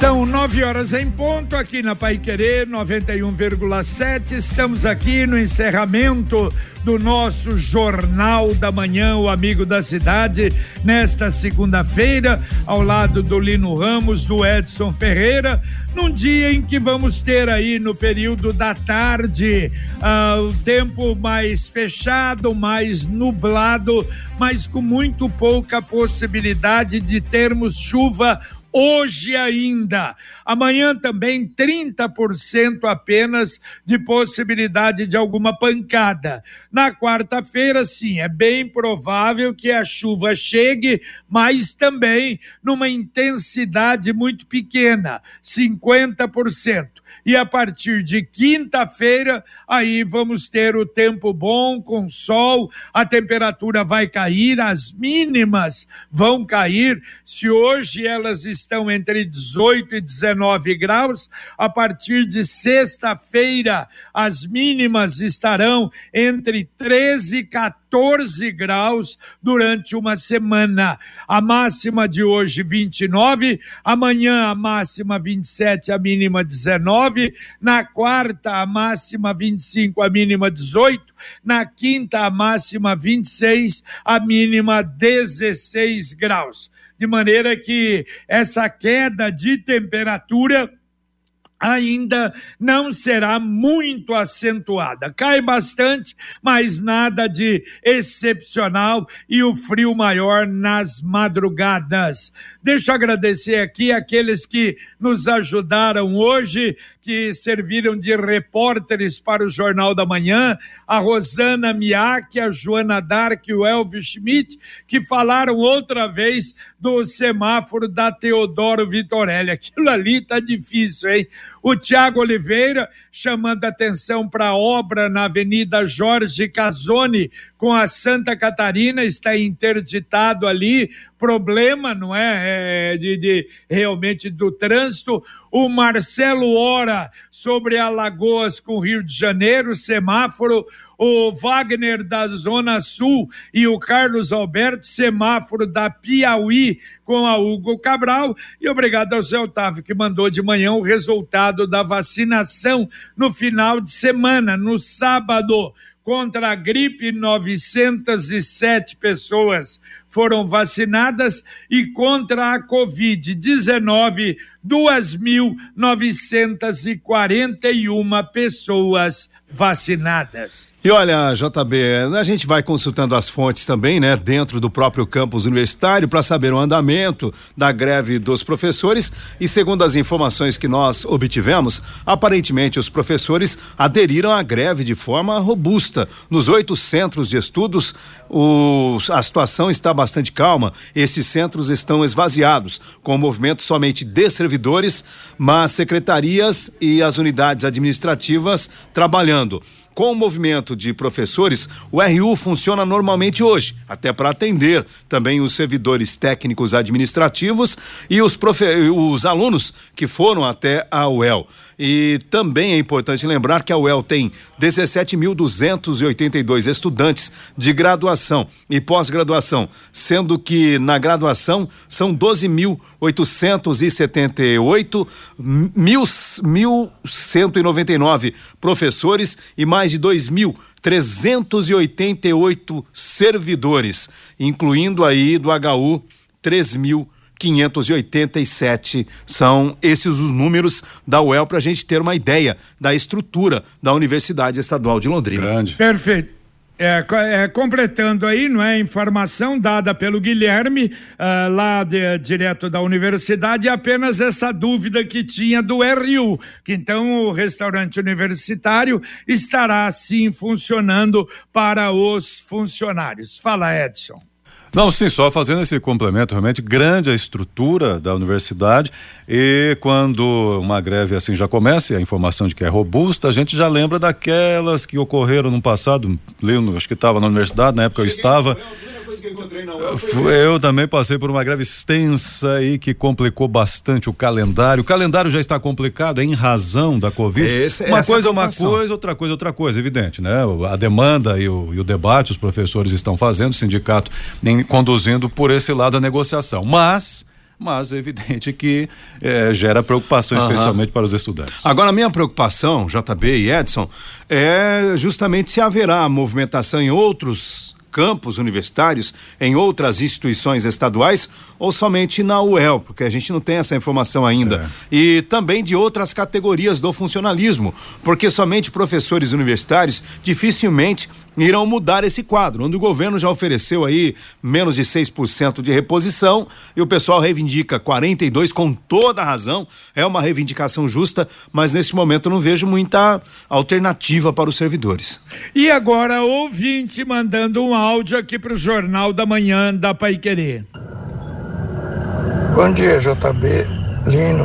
São nove horas em ponto aqui na Pai Querer 91,7. Estamos aqui no encerramento do nosso Jornal da Manhã, o Amigo da Cidade, nesta segunda-feira, ao lado do Lino Ramos, do Edson Ferreira, num dia em que vamos ter aí no período da tarde uh, o tempo mais fechado, mais nublado, mas com muito pouca possibilidade de termos chuva hoje ainda. Amanhã também 30% apenas de possibilidade de alguma pancada. Na quarta-feira, sim, é bem provável que a chuva chegue, mas também numa intensidade muito pequena, 50% e a partir de quinta-feira, aí vamos ter o tempo bom, com sol, a temperatura vai cair, as mínimas vão cair. Se hoje elas estão entre 18 e 19 graus, a partir de sexta-feira, as mínimas estarão entre 13 e 14 14 graus durante uma semana. A máxima de hoje 29, amanhã a máxima 27, a mínima 19, na quarta a máxima 25, a mínima 18, na quinta a máxima 26, a mínima 16 graus. De maneira que essa queda de temperatura ainda não será muito acentuada. Cai bastante, mas nada de excepcional e o frio maior nas madrugadas. Deixa eu agradecer aqui aqueles que nos ajudaram hoje, que serviram de repórteres para o Jornal da Manhã, a Rosana Miak, a Joana Dark o Elvis Schmidt, que falaram outra vez do semáforo da Teodoro Vitorelli. Aquilo ali tá difícil, hein? O Tiago Oliveira chamando atenção para a obra na Avenida Jorge Casoni com a Santa Catarina, está interditado ali, problema, não é, é de, de, realmente do trânsito. O Marcelo Ora sobre Alagoas com Rio de Janeiro, semáforo o Wagner da Zona Sul e o Carlos Alberto, semáforo da Piauí com a Hugo Cabral. E obrigado ao Zé Otávio, que mandou de manhã o resultado da vacinação no final de semana, no sábado. Contra a gripe, 907 pessoas foram vacinadas e contra a Covid-19, 2.941 pessoas vacinadas. E olha, JB, a gente vai consultando as fontes também, né, dentro do próprio campus universitário para saber o andamento da greve dos professores e segundo as informações que nós obtivemos, aparentemente os professores aderiram à greve de forma robusta. Nos oito centros de estudos, o, a situação está bastante calma. Esses centros estão esvaziados, com o movimento somente de servidores, mas secretarias e as unidades administrativas trabalhando. Com o movimento de professores, o RU funciona normalmente hoje, até para atender também os servidores técnicos administrativos e os, profe... os alunos que foram até a UEL. E também é importante lembrar que a UEL tem 17.282 estudantes de graduação e pós-graduação, sendo que na graduação são 12.878, 1.199 professores e mais de 2.000 388 servidores, incluindo aí do HU 3 mil 587. São esses os números da UEL para a gente ter uma ideia da estrutura da Universidade Estadual de Londrina. Grande. Perfeito. É, é, completando aí, não é? Informação dada pelo Guilherme, uh, lá de, direto da universidade, apenas essa dúvida que tinha do RU, que então o restaurante universitário estará sim funcionando para os funcionários. Fala, Edson. Não, sim, só fazendo esse complemento, realmente grande a estrutura da universidade e quando uma greve assim já começa, e a informação de que é robusta, a gente já lembra daquelas que ocorreram no passado, lembro, acho que estava na universidade, na época eu estava, que eu encontrei não. Eu também passei por uma greve extensa e que complicou bastante o calendário. O calendário já está complicado em razão da Covid. Esse, uma coisa é uma coisa, outra coisa outra coisa, evidente, né? A demanda e o, e o debate os professores estão fazendo, o sindicato nem conduzindo por esse lado a negociação. Mas mas é evidente que é, gera preocupação, uhum. especialmente para os estudantes. Agora, a minha preocupação, JB e Edson, é justamente se haverá movimentação em outros campos universitários em outras instituições estaduais ou somente na UEL, porque a gente não tem essa informação ainda. É. E também de outras categorias do funcionalismo, porque somente professores universitários dificilmente irão mudar esse quadro, onde o governo já ofereceu aí menos de 6% de reposição e o pessoal reivindica 42 com toda a razão, é uma reivindicação justa, mas nesse momento não vejo muita alternativa para os servidores. E agora ouvinte mandando um áudio aqui para o Jornal da Manhã da Pai Querer. Bom dia, JB Lino.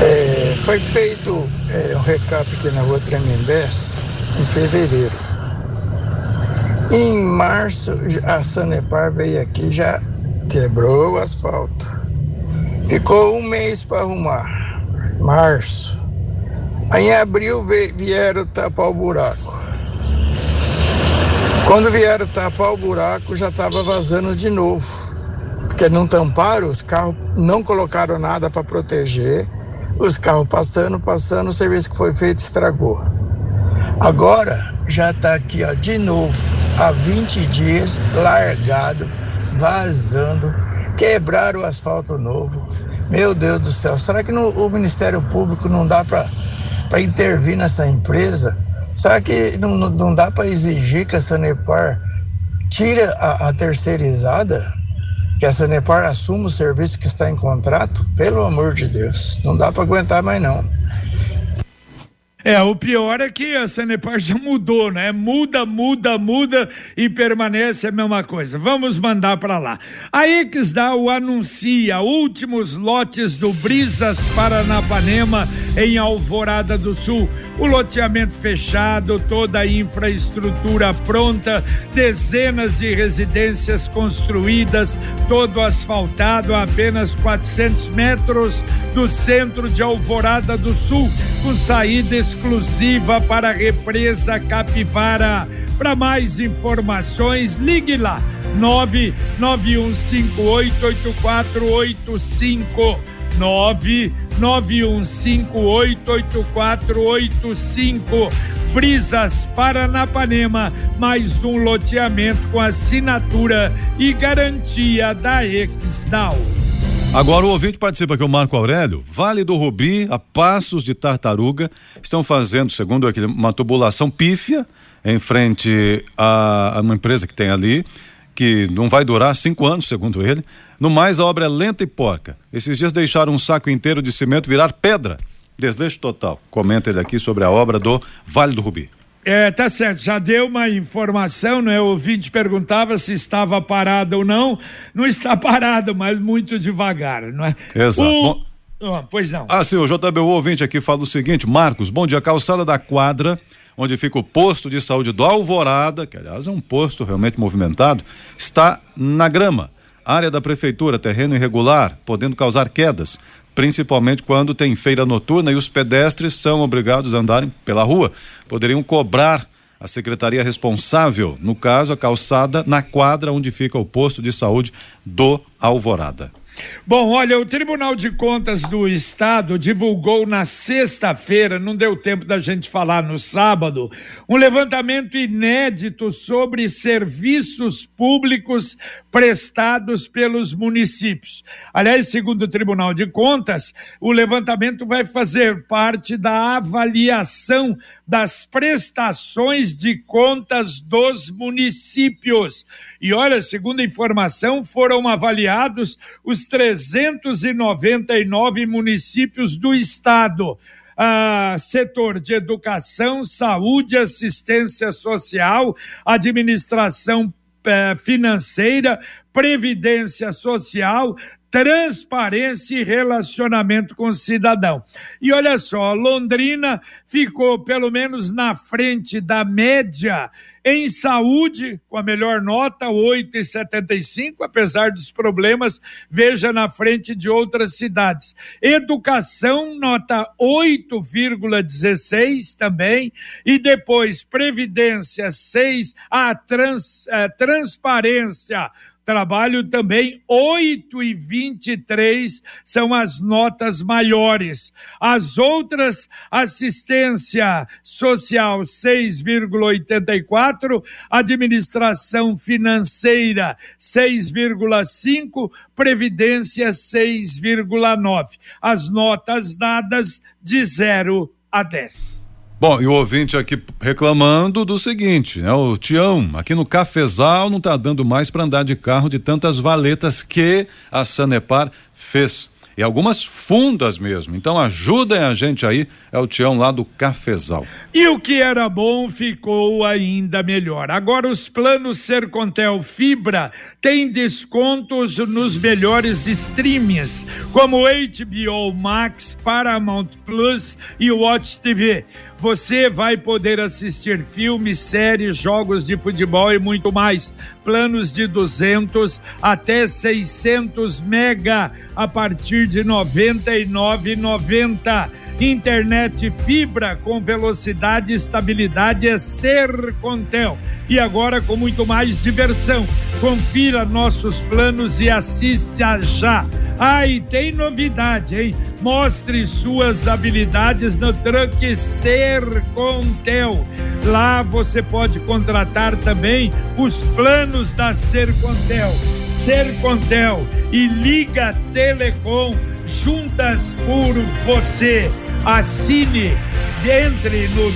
É, foi feito é, um recap aqui na rua Tremembés em fevereiro. Em março, a Sanepar veio aqui já quebrou o asfalto. Ficou um mês para arrumar. Março. Aí em abril vieram tapar o buraco. Quando vieram tapar o buraco, já estava vazando de novo. Porque não tamparam, os carros não colocaram nada para proteger. Os carros passando, passando, o serviço que foi feito estragou. Agora já está aqui ó, de novo, há 20 dias, largado, vazando, quebraram o asfalto novo. Meu Deus do céu, será que no, o Ministério Público não dá para intervir nessa empresa? Será que não, não dá para exigir que a Sanepar tire a, a terceirizada? Que a Sanepar assuma o serviço que está em contrato? Pelo amor de Deus, não dá para aguentar mais não. É, o pior é que a Sanepar já mudou, né? Muda, muda, muda e permanece a mesma coisa. Vamos mandar para lá. A o anuncia últimos lotes do Brisas Paranapanema em Alvorada do Sul. O loteamento fechado, toda a infraestrutura pronta, dezenas de residências construídas, todo asfaltado a apenas 400 metros do centro de Alvorada do Sul, com saída exclusiva para a represa Capivara. Para mais informações, ligue lá 991588485 991588485 Brisas Paranapanema, mais um loteamento com assinatura e garantia da Exdal. Agora o ouvinte participa aqui, o Marco Aurélio. Vale do Rubi, a Passos de Tartaruga, estão fazendo, segundo aquele, uma tubulação pífia em frente a, a uma empresa que tem ali, que não vai durar cinco anos, segundo ele. No mais, a obra é lenta e porca. Esses dias deixaram um saco inteiro de cimento virar pedra. Desleixo total. Comenta ele aqui sobre a obra do Vale do Rubi. É, tá certo, já deu uma informação, né? O ouvinte perguntava se estava parado ou não. Não está parado, mas muito devagar, não é? Exato. O... Bom... Oh, pois não. Ah, sim, o JB, o ouvinte aqui fala o seguinte: Marcos, bom dia. Calçada da quadra, onde fica o posto de saúde do Alvorada, que aliás é um posto realmente movimentado, está na grama. Área da prefeitura, terreno irregular, podendo causar quedas principalmente quando tem feira noturna e os pedestres são obrigados a andarem pela rua. Poderiam cobrar a secretaria responsável, no caso, a calçada na quadra onde fica o posto de saúde do Alvorada. Bom, olha, o Tribunal de Contas do Estado divulgou na sexta-feira, não deu tempo da gente falar no sábado, um levantamento inédito sobre serviços públicos prestados pelos municípios. Aliás, segundo o Tribunal de Contas, o levantamento vai fazer parte da avaliação das prestações de contas dos municípios. E olha, segundo a informação, foram avaliados os 399 municípios do estado. Ah, setor de educação, saúde, assistência social, administração eh, financeira, previdência social, transparência e relacionamento com o cidadão. E olha só, Londrina ficou pelo menos na frente da média em saúde, com a melhor nota, 8,75, apesar dos problemas, veja na frente de outras cidades. Educação, nota 8,16 também. E depois, Previdência, 6. A trans, a transparência, trabalho também 8 e 23 são as notas maiores. As outras, assistência social 6,84, administração financeira 6,5, previdência 6,9. As notas dadas de 0 a 10. Bom, e o ouvinte aqui reclamando do seguinte, né? O Tião, aqui no Cafezal não está dando mais para andar de carro de tantas valetas que a Sanepar fez e algumas fundas mesmo. Então ajudem a gente aí, é o Tião lá do Cafezal. E o que era bom ficou ainda melhor. Agora os planos Sercontel Fibra têm descontos nos melhores streams, como HBO Max, Paramount Plus e Watch TV. Você vai poder assistir filmes, séries, jogos de futebol e muito mais. Planos de 200 até 600 mega a partir de 99,90. Internet fibra com velocidade e estabilidade é Sercontel. E agora com muito mais diversão. Confira nossos planos e assista já. Ah, e tem novidade, hein? Mostre suas habilidades no Truck Sercontel. Lá você pode contratar também os planos da Sercontel. Sercontel e Liga Telecom juntas por você. Assine, entre no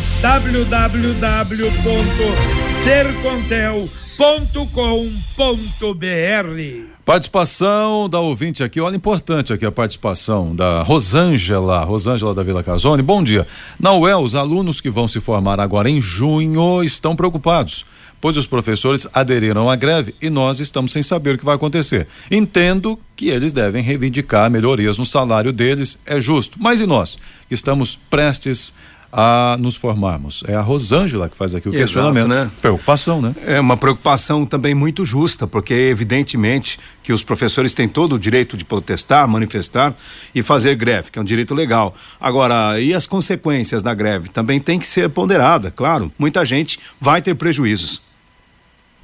www.sercontel.com.br. Participação da ouvinte aqui, olha, importante aqui a participação da Rosângela, Rosângela da Vila Casone. Bom dia. Na UEL, os alunos que vão se formar agora em junho estão preocupados pois os professores aderiram à greve e nós estamos sem saber o que vai acontecer. Entendo que eles devem reivindicar melhorias no salário deles, é justo. Mas e nós, que estamos prestes a nos formarmos. É a Rosângela que faz aqui o Exato, questionamento. Né? Preocupação, né? É uma preocupação também muito justa, porque evidentemente que os professores têm todo o direito de protestar, manifestar e fazer greve, que é um direito legal. Agora, e as consequências da greve? Também tem que ser ponderada, claro. Muita gente vai ter prejuízos.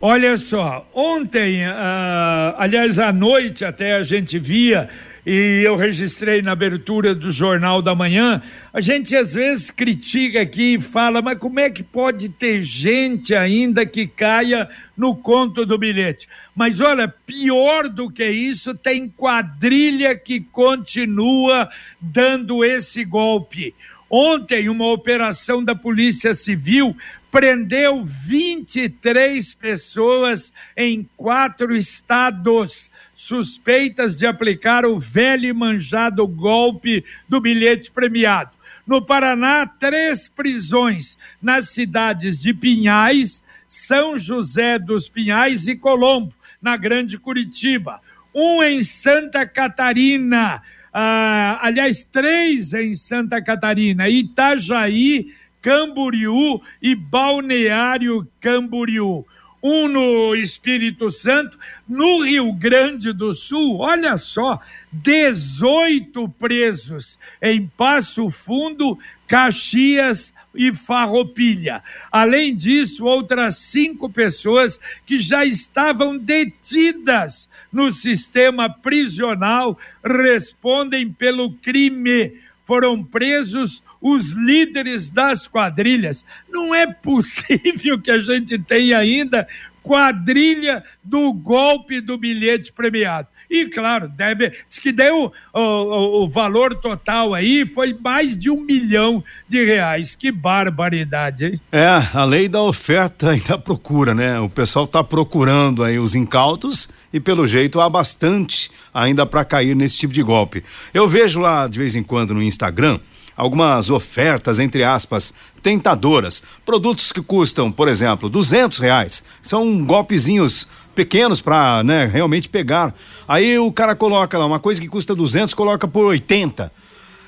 Olha só, ontem, uh, aliás, à noite até a gente via, e eu registrei na abertura do Jornal da Manhã, a gente às vezes critica aqui e fala, mas como é que pode ter gente ainda que caia no conto do bilhete? Mas olha, pior do que isso, tem quadrilha que continua dando esse golpe. Ontem, uma operação da Polícia Civil prendeu 23 pessoas em quatro estados suspeitas de aplicar o velho e manjado golpe do bilhete premiado. No Paraná, três prisões nas cidades de Pinhais, São José dos Pinhais e Colombo, na Grande Curitiba. Um em Santa Catarina, ah, aliás, três em Santa Catarina, Itajaí, Camboriú e Balneário Camboriú. Um no Espírito Santo, no Rio Grande do Sul, olha só, 18 presos em Passo Fundo, Caxias e Farroupilha. Além disso, outras cinco pessoas que já estavam detidas no sistema prisional respondem pelo crime. Foram presos os líderes das quadrilhas. Não é possível que a gente tenha ainda quadrilha do golpe do bilhete premiado. E, claro, deve. Diz que deu o, o, o, valor total aí foi mais de um milhão de reais. Que barbaridade, hein? É, a lei da oferta e da procura, né? O pessoal está procurando aí os incautos e, pelo jeito, há bastante ainda para cair nesse tipo de golpe. Eu vejo lá de vez em quando no Instagram algumas ofertas, entre aspas, tentadoras. Produtos que custam, por exemplo, duzentos reais. São golpezinhos pequenos para, né, realmente pegar. Aí o cara coloca lá uma coisa que custa 200, coloca por 80.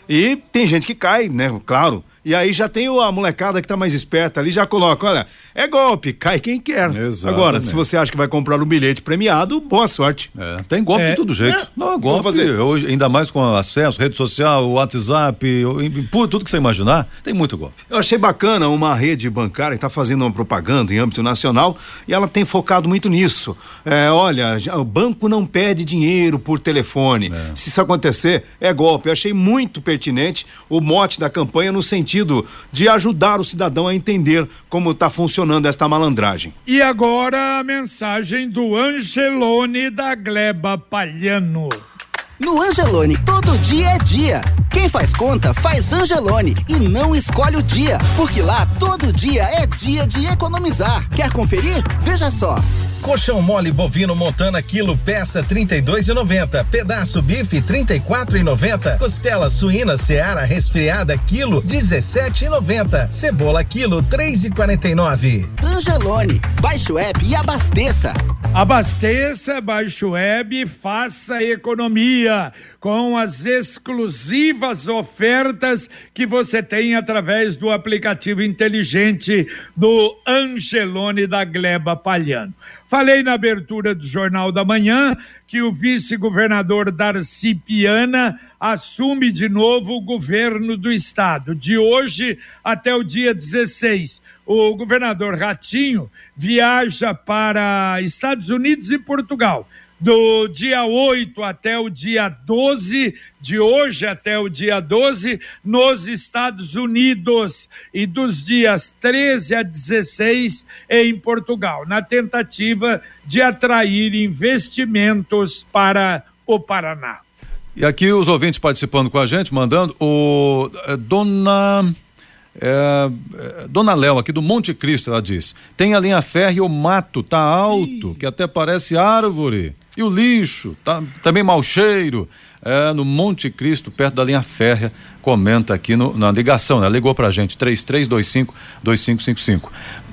E tem gente que cai, né? Claro. E aí já tem a molecada que tá mais esperta ali, já coloca, olha, é golpe, cai quem quer. Exatamente. Agora, se você acha que vai comprar um bilhete premiado, boa sorte. É, tem golpe É. de todo jeito. É. Não, é golpe. fazer. Hoje, ainda mais com acesso, rede social, WhatsApp, tudo que você imaginar, tem muito golpe. Eu achei bacana uma rede bancária que está fazendo uma propaganda em âmbito nacional e ela tem focado muito nisso. É, olha, o banco não pede dinheiro por telefone. Se isso acontecer, é golpe. Eu achei muito pertinente o mote da campanha no sentido de ajudar o cidadão a entender como está funcionando esta malandragem. E agora a mensagem do Angelone da Gleba Palhano. No Angelone, todo dia é dia. Quem faz conta, faz Angelone e não escolhe o dia, porque lá todo dia é dia de economizar. Quer conferir? Veja só. Colchão mole bovino Montana quilo peça 32,90. Pedaço bife 34,90. Costela suína Seara resfriada quilo 17,90. Cebola quilo 3,49. Angelone, baixe o app e abasteça. Abasteça, baixe web faça economia com as exclusivas ofertas que você tem através do aplicativo inteligente do Angelone da Gleba Palhano. Falei na abertura do Jornal da Manhã que o vice-governador Darcy Piana assume de novo o governo do estado, de hoje até o dia 16. O governador Ratinho viaja para Estados Unidos e Portugal. Do dia 8 até o dia 12, de hoje até o dia 12, nos Estados Unidos, e dos dias 13 a 16 em Portugal, na tentativa de atrair investimentos para o Paraná. E aqui os ouvintes participando com a gente, mandando o eh, Dona é, é, Dona Léo aqui do Monte Cristo, ela diz: tem a linha férrea o mato tá alto, que até parece árvore. E o lixo, tá também mau cheiro. É, no Monte Cristo, perto da linha férrea, comenta aqui no- na ligação, né? Ligou pra gente, 3325-2555.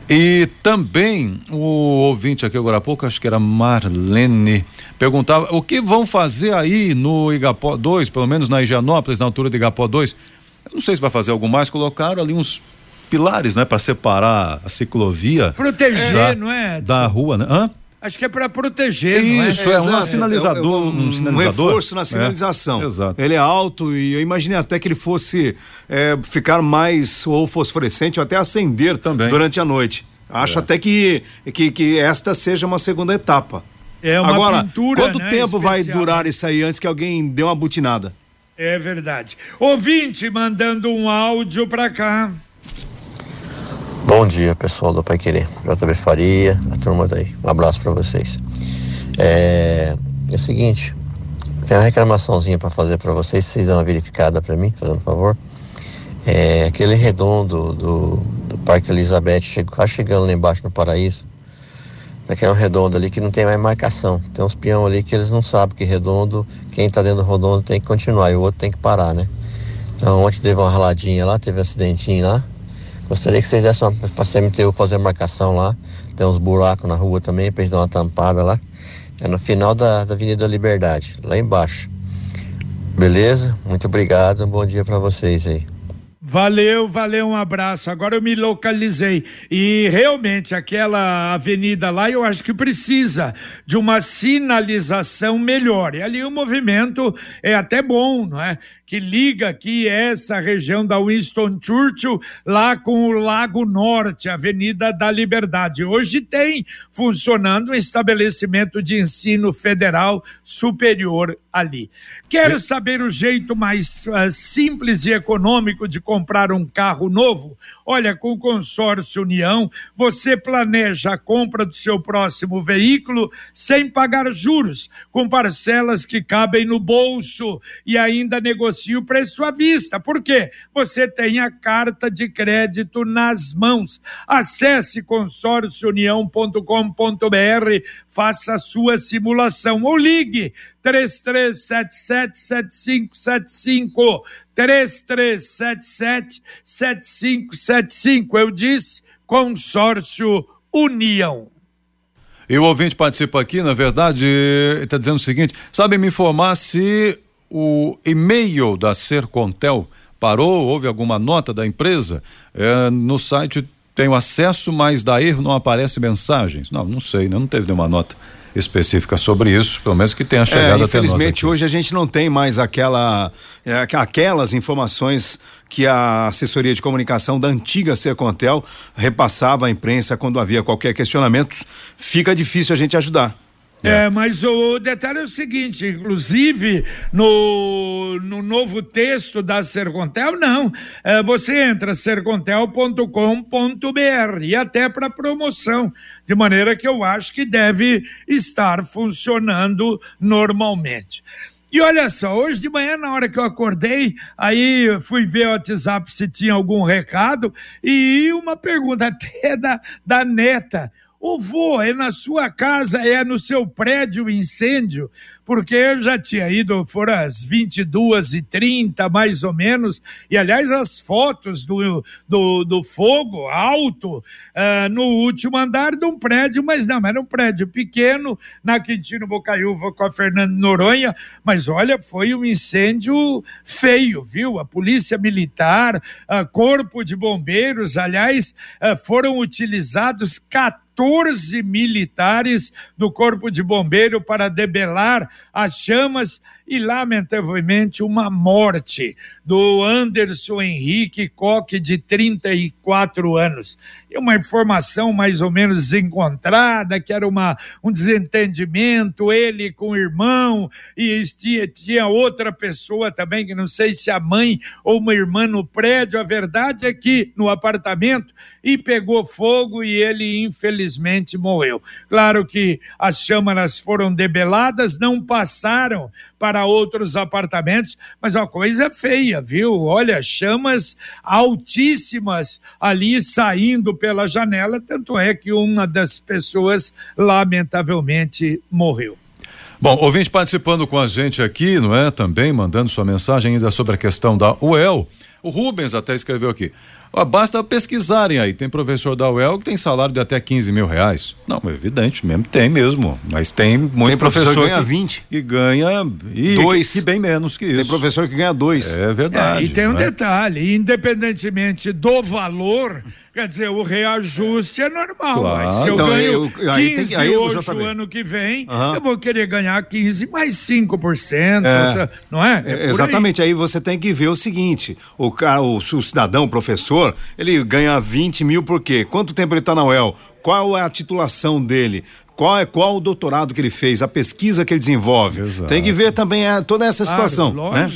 E também o ouvinte aqui agora há pouco, acho que era Marlene, perguntava o que vão fazer aí no Igapó 2, pelo menos na Higienópolis, na altura do Igapó 2. Eu não sei se vai fazer algo mais, colocaram ali uns pilares, né, para separar a ciclovia Proteger, da, não é? Edson? da rua, né? Hã? Acho que é para proteger, não é? Isso, é, um exato. sinalizador, É um, sinalizador. reforço na É, sinalização. exato. Ele é alto e eu imaginei até que ele fosse é, ficar mais ou fosforescente ou até acender Também. durante a noite. Acho É. até que, que, que esta seja uma segunda etapa. É uma Agora, pintura, quanto né, tempo vai especial. durar isso aí antes que alguém dê uma butinada? É verdade. Ouvinte mandando um áudio para cá. Bom dia, pessoal do Pai Querer. JB Faria, a turma daí. Um abraço pra vocês. É, é o seguinte, tem uma reclamaçãozinha pra fazer pra vocês, vocês dão uma verificada pra mim, fazendo um favor. É, aquele redondo do, do Parque Elizabeth, chego, quase chegando lá embaixo no Paraíso, daquele redondo ali que não tem mais marcação. Tem uns peão ali que eles não sabem que redondo, quem tá dentro do redondo tem que continuar e o outro tem que parar, né? Então ontem teve uma raladinha lá, teve um acidentinho lá. Gostaria que vocês dessem uma pra CMTU fazer a marcação lá. Tem uns buracos na rua também, pra gente dar uma tampada lá. É no final da, da Avenida Liberdade, lá embaixo. Beleza? Muito obrigado, um bom dia pra vocês aí. Valeu, valeu, um abraço. Agora eu me localizei. E realmente, aquela avenida lá, eu acho que precisa de uma sinalização melhor. E ali o movimento é até bom, não é? Que liga aqui essa região da Winston Churchill lá com o Lago Norte, Avenida da Liberdade. Hoje tem funcionando um estabelecimento de ensino federal superior ali. Quero saber o jeito mais ah, simples e econômico de comprar um carro novo? Olha, com o consórcio União, você planeja a compra do seu próximo veículo sem pagar juros, com parcelas que cabem no bolso e ainda negocia o preço à vista. Por quê? Você tem a carta de crédito nas mãos. Acesse consórciounião.com.br, faça a sua simulação ou ligue 33777575 33777575. Eu disse consórcio União. E o ouvinte participa aqui, na verdade, está dizendo o seguinte: sabe me informar se o e-mail da Sercontel parou, houve alguma nota da empresa? É, no site tenho acesso, mas da erro não aparece mensagens. Não, não sei, né? não teve nenhuma nota específica sobre isso, pelo menos que tenha chegado é, até nós. Infelizmente hoje a gente não tem mais aquela é, aquelas informações que a assessoria de comunicação da antiga Sercontel repassava à imprensa quando havia qualquer questionamento. Fica difícil a gente ajudar. É. é, mas o detalhe é o seguinte, inclusive no, no novo texto da Sercontel, não. É, você entra sercontel.com.br e até para promoção, de maneira que eu acho que deve estar funcionando normalmente. E olha só, hoje de manhã, na hora que eu acordei, aí fui ver o WhatsApp se tinha algum recado e uma pergunta até da, da neta. Ô vô, é na sua casa, é no seu prédio o incêndio? porque eu já tinha ido, foram as 22h30 mais ou menos, e aliás as fotos do, do, do fogo alto uh, no último andar de um prédio, mas não, era um prédio pequeno, na Quintino Bocaiúva com a Fernando Noronha, mas olha, foi um incêndio feio, viu? A polícia militar, uh, corpo de bombeiros, aliás, uh, foram utilizados 14 14 militares do Corpo de Bombeiro para debelar as chamas e, lamentavelmente, uma morte do Anderson Henrique Coque, de 34 anos. E uma informação mais ou menos encontrada, que era uma, um desentendimento, ele com o irmão, e tinha, tinha outra pessoa também, que não sei se a mãe ou uma irmã no prédio. A verdade é que no apartamento e pegou fogo e ele infelizmente morreu. Claro que as chamas foram debeladas, não passaram para outros apartamentos, mas uma coisa feia, viu? Olha, chamas altíssimas ali saindo pela janela, tanto é que uma das pessoas lamentavelmente morreu. Bom, ouvinte participando com a gente aqui, não é? Também mandando sua mensagem ainda sobre a questão da UEL. O Rubens até escreveu aqui. Basta pesquisarem aí. Tem professor da UEL que tem salário de até 15 mil reais. Não, é evidente mesmo, tem mesmo. Mas tem muito tem professor, professor que ganha 20. Que ganha e dois. Que, que bem menos que isso. Tem professor que ganha dois. É verdade. É, e tem um é? detalhe: independentemente do valor Quer dizer, o reajuste é normal, claro. mas se eu então, ganho eu, 15 tem, aí hoje, o ano que vem, uhum. eu vou querer ganhar 15 mais 5%, é, não é? é, é exatamente, aí. aí. você tem que ver o seguinte, o, cara, o, o cidadão, o professor, ele ganha 20 mil por quê? Quanto tempo ele está na UEL? Qual é a titulação dele? Qual é qual o doutorado que ele fez, a pesquisa que ele desenvolve. Exato. Tem que ver também a, toda essa situação. Claro, né?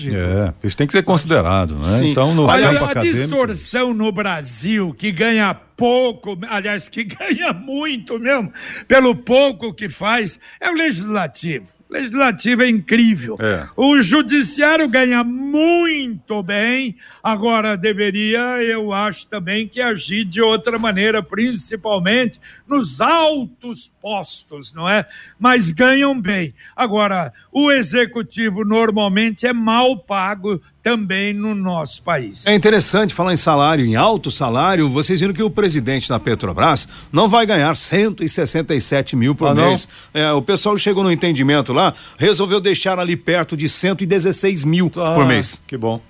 É, isso tem que ser considerado, né? Sim. Então, no Olha, campo a acadêmico... distorção no Brasil que ganha pouco, aliás, que ganha muito mesmo, pelo pouco que faz, é o legislativo legislativo é incrível. É. O judiciário ganha muito bem, agora deveria, eu acho também, que agir de outra maneira, principalmente nos altos postos, não é? Mas ganham bem. Agora, o executivo normalmente é mal pago também no nosso país. É interessante falar em salário, em alto salário. Vocês viram que o presidente da Petrobras não vai ganhar 167 mil por ah, mês. É, o pessoal chegou no entendimento lá, resolveu deixar ali perto de 116 mil ah, por mês. Que bom.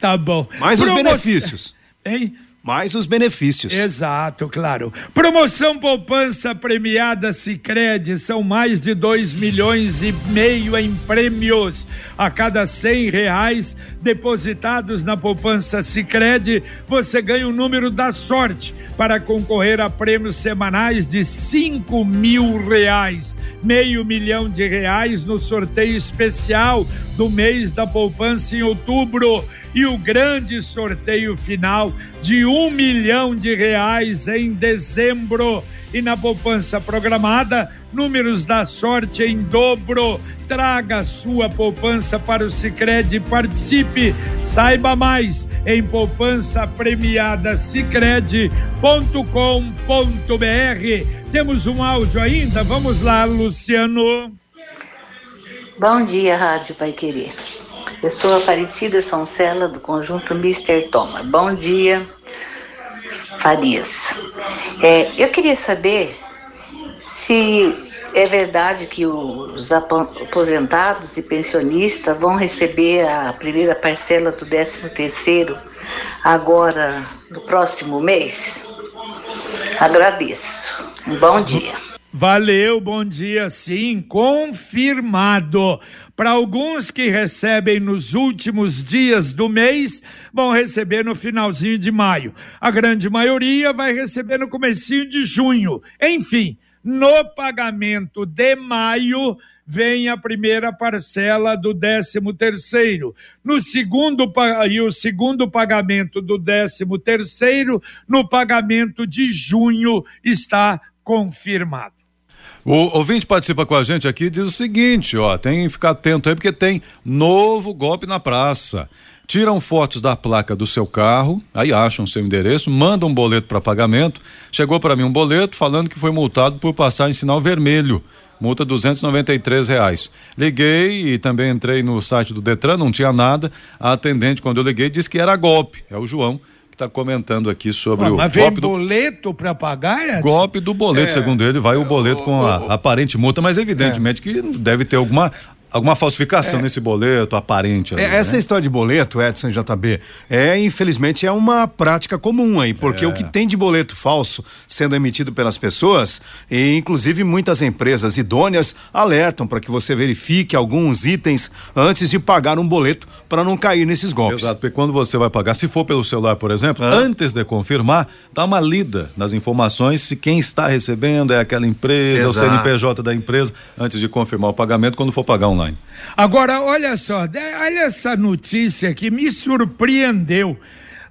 Tá bom. Mais os benefícios. Hein? Mais os benefícios. Exato, claro. Promoção poupança premiada Sicredi são mais de dois milhões e meio em prêmios. A cada cem reais depositados na poupança Sicredi, você ganha o número da sorte para concorrer a prêmios semanais de cinco mil reais, meio milhão de reais no sorteio especial do mês da poupança em outubro e o grande sorteio final de um milhão de reais em dezembro. E na poupança programada, números da sorte em dobro. Traga sua poupança para o Sicredi e participe. Saiba mais em poupança premiada sicredi.com.br. Temos um áudio ainda? Vamos lá, Luciano. Bom dia, Rádio Pai Querer. Eu sou Aparecida Soncela, do conjunto Mr. Toma. Bom dia, Farias. É, eu queria saber se é verdade que os aposentados e pensionistas vão receber a primeira parcela do 13 terceiro agora no próximo mês? Agradeço. Um bom dia. Valeu, bom dia, sim, confirmado. Para alguns que recebem nos últimos dias do mês, vão receber no finalzinho de maio. A grande maioria vai receber no comecinho de junho. Enfim, no pagamento de maio vem a primeira parcela do 13 terceiro. No segundo e o segundo pagamento do 13 terceiro, no pagamento de junho está confirmado. O ouvinte participa com a gente aqui diz o seguinte, ó, tem que ficar atento aí porque tem novo golpe na praça. Tiram fotos da placa do seu carro, aí acham seu endereço, mandam um boleto para pagamento. Chegou para mim um boleto falando que foi multado por passar em sinal vermelho. Multa duzentos e reais. Liguei e também entrei no site do Detran, não tinha nada. A atendente, quando eu liguei, disse que era golpe. É o João que está comentando aqui sobre o mas golpe vem boleto do... para pagar? Edson? Golpe do boleto, é. segundo ele, vai o boleto com a aparente multa, mas evidentemente é. que deve ter alguma alguma falsificação é, nesse boleto aparente. Ali, é, essa né? história de boleto, Edson JB, é infelizmente é uma prática comum aí, porque é. o que tem de boleto falso sendo emitido pelas pessoas, e inclusive muitas empresas idôneas alertam para que você verifique alguns itens antes de pagar um boleto para não cair nesses golpes. Exato, porque quando você vai pagar, se for pelo celular, por exemplo, ah. antes de confirmar, dá uma lida nas informações se quem está recebendo é aquela empresa, Exato. o CNPJ da empresa, antes de confirmar o pagamento quando for pagar online Agora, olha só, olha essa notícia que me surpreendeu.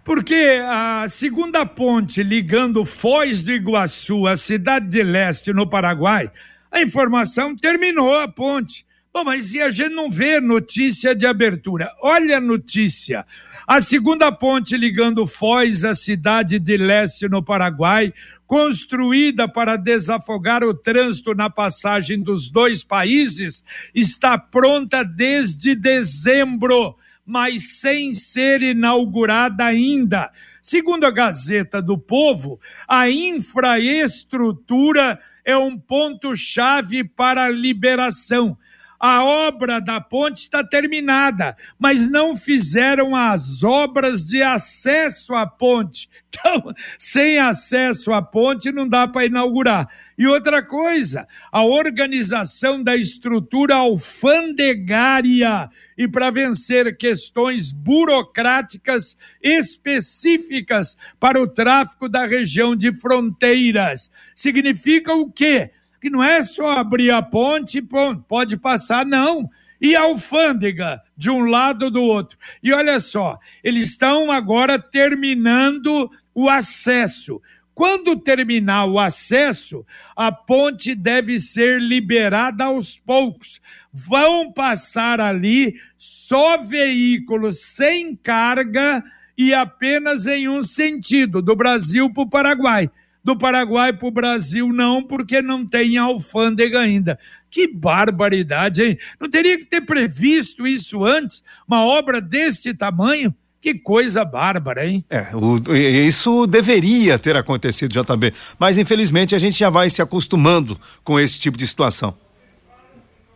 Porque a segunda ponte ligando Foz do Iguaçu à cidade de Leste, no Paraguai, a informação terminou a ponte. Bom, mas e a gente não vê notícia de abertura? Olha a notícia. A segunda ponte ligando Foz à cidade de Leste, no Paraguai, construída para desafogar o trânsito na passagem dos dois países, está pronta desde dezembro, mas sem ser inaugurada ainda. Segundo a Gazeta do Povo, a infraestrutura é um ponto-chave para a liberação a obra da ponte está terminada, mas não fizeram as obras de acesso à ponte. Então, sem acesso à ponte não dá para inaugurar. E outra coisa, a organização da estrutura alfandegária e para vencer questões burocráticas específicas para o tráfico da região de fronteiras. Significa o quê? Que não é só abrir a ponte pode passar, não. E a alfândega de um lado do outro. E olha só, eles estão agora terminando o acesso. Quando terminar o acesso, a ponte deve ser liberada aos poucos. Vão passar ali só veículos sem carga e apenas em um sentido, do Brasil para o Paraguai do Paraguai para o Brasil, não, porque não tem alfândega ainda. Que barbaridade, hein? Não teria que ter previsto isso antes? Uma obra deste tamanho? Que coisa bárbara, hein? É, o, isso deveria ter acontecido, JB. Mas infelizmente a gente já vai se acostumando com esse tipo de situação.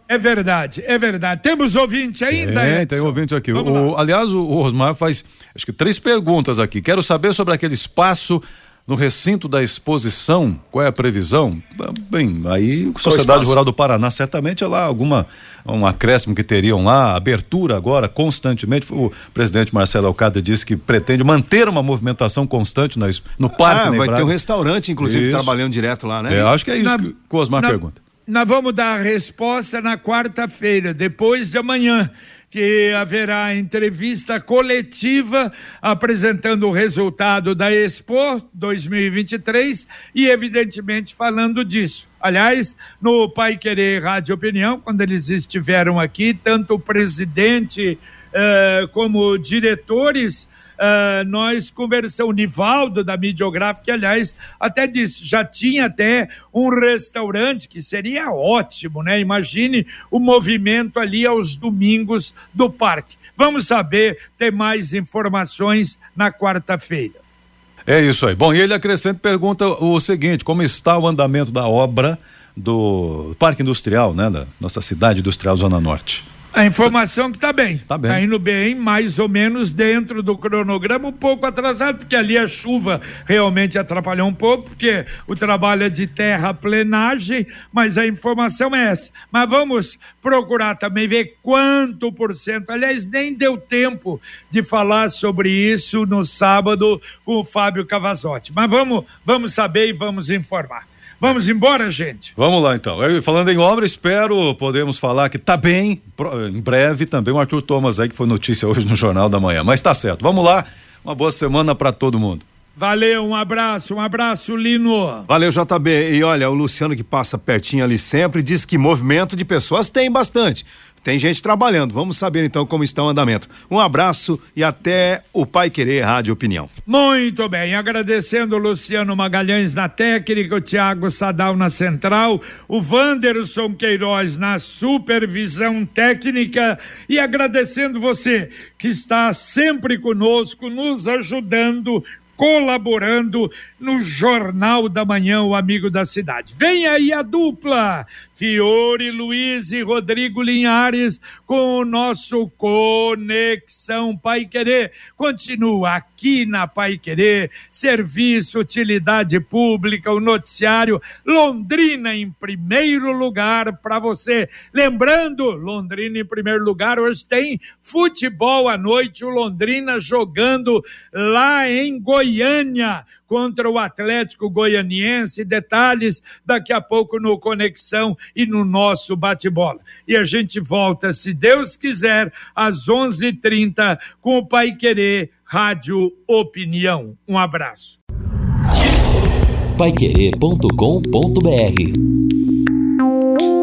É verdade, é verdade. Temos ouvinte ainda, É, tem ouvinte aqui. O, aliás, o, o Rosmar faz acho que três perguntas aqui. Quero saber sobre aquele espaço no recinto da exposição, qual é a previsão? Bem, aí Sociedade Rural do Paraná, certamente é lá alguma um acréscimo que teriam lá, abertura agora constantemente. O presidente Marcelo Alcada disse que pretende manter uma movimentação constante na, no parque. Ah, vai ter um restaurante, inclusive, isso. trabalhando direto lá, né? É, acho que é isso na, que o Osmar na, pergunta. Nós vamos dar a resposta na quarta-feira, depois de amanhã que haverá entrevista coletiva apresentando o resultado da Expo 2023 e, evidentemente, falando disso. Aliás, no Pai Querer Rádio Opinião, quando eles estiveram aqui, tanto o presidente eh, como diretores uh, nós conversamos, o Nivaldo da Midiográfica, aliás, até disse, já tinha até um restaurante que seria ótimo, né? Imagine o movimento ali aos domingos do parque. Vamos saber, ter mais informações na quarta-feira. É isso aí. Bom, e ele acrescenta pergunta o seguinte: como está o andamento da obra do Parque Industrial, né? Da nossa cidade industrial Zona Norte. A informação que está bem. Tá bem. Tá indo bem, mais ou menos dentro do cronograma, um pouco atrasado, porque ali a chuva realmente atrapalhou um pouco, porque o trabalho é de terraplenagem, mas a informação é essa. Mas vamos procurar também ver quanto por cento. Aliás, nem deu tempo de falar sobre isso no sábado com o Fábio Cavazotti. Mas vamos, vamos saber e vamos informar. Vamos embora, gente. Vamos lá então. Eu, falando em obra, espero podemos falar que tá bem em breve também o Arthur Thomas aí que foi notícia hoje no Jornal da Manhã. Mas tá certo. Vamos lá. Uma boa semana para todo mundo. Valeu, um abraço, um abraço, Lino. Valeu, JB. E olha, o Luciano que passa pertinho ali sempre diz que movimento de pessoas tem bastante. Tem gente trabalhando. Vamos saber então como está o andamento. Um abraço e até o Pai Querer Rádio Opinião. Muito bem, agradecendo o Luciano Magalhães na técnica, o Tiago Sadal na central, o Wanderson Queiroz na supervisão técnica e agradecendo você que está sempre conosco, nos ajudando, colaborando no Jornal da Manhã, o Amigo da Cidade. Vem aí a dupla, Fiore Luiz e Rodrigo Linhares, com o nosso Conexão Pai Querer. Continua aqui na Pai Querer, serviço, utilidade pública, o noticiário Londrina em primeiro lugar para você. Lembrando, Londrina em primeiro lugar, hoje tem futebol à noite, o Londrina jogando lá em Goiânia contra o Atlético Goianiense. Detalhes daqui a pouco no Conexão e no nosso bate-bola. E a gente volta, se Deus quiser, às 11:30 com o Pai Querer Rádio Opinião. Um abraço. Paiquerê.com.br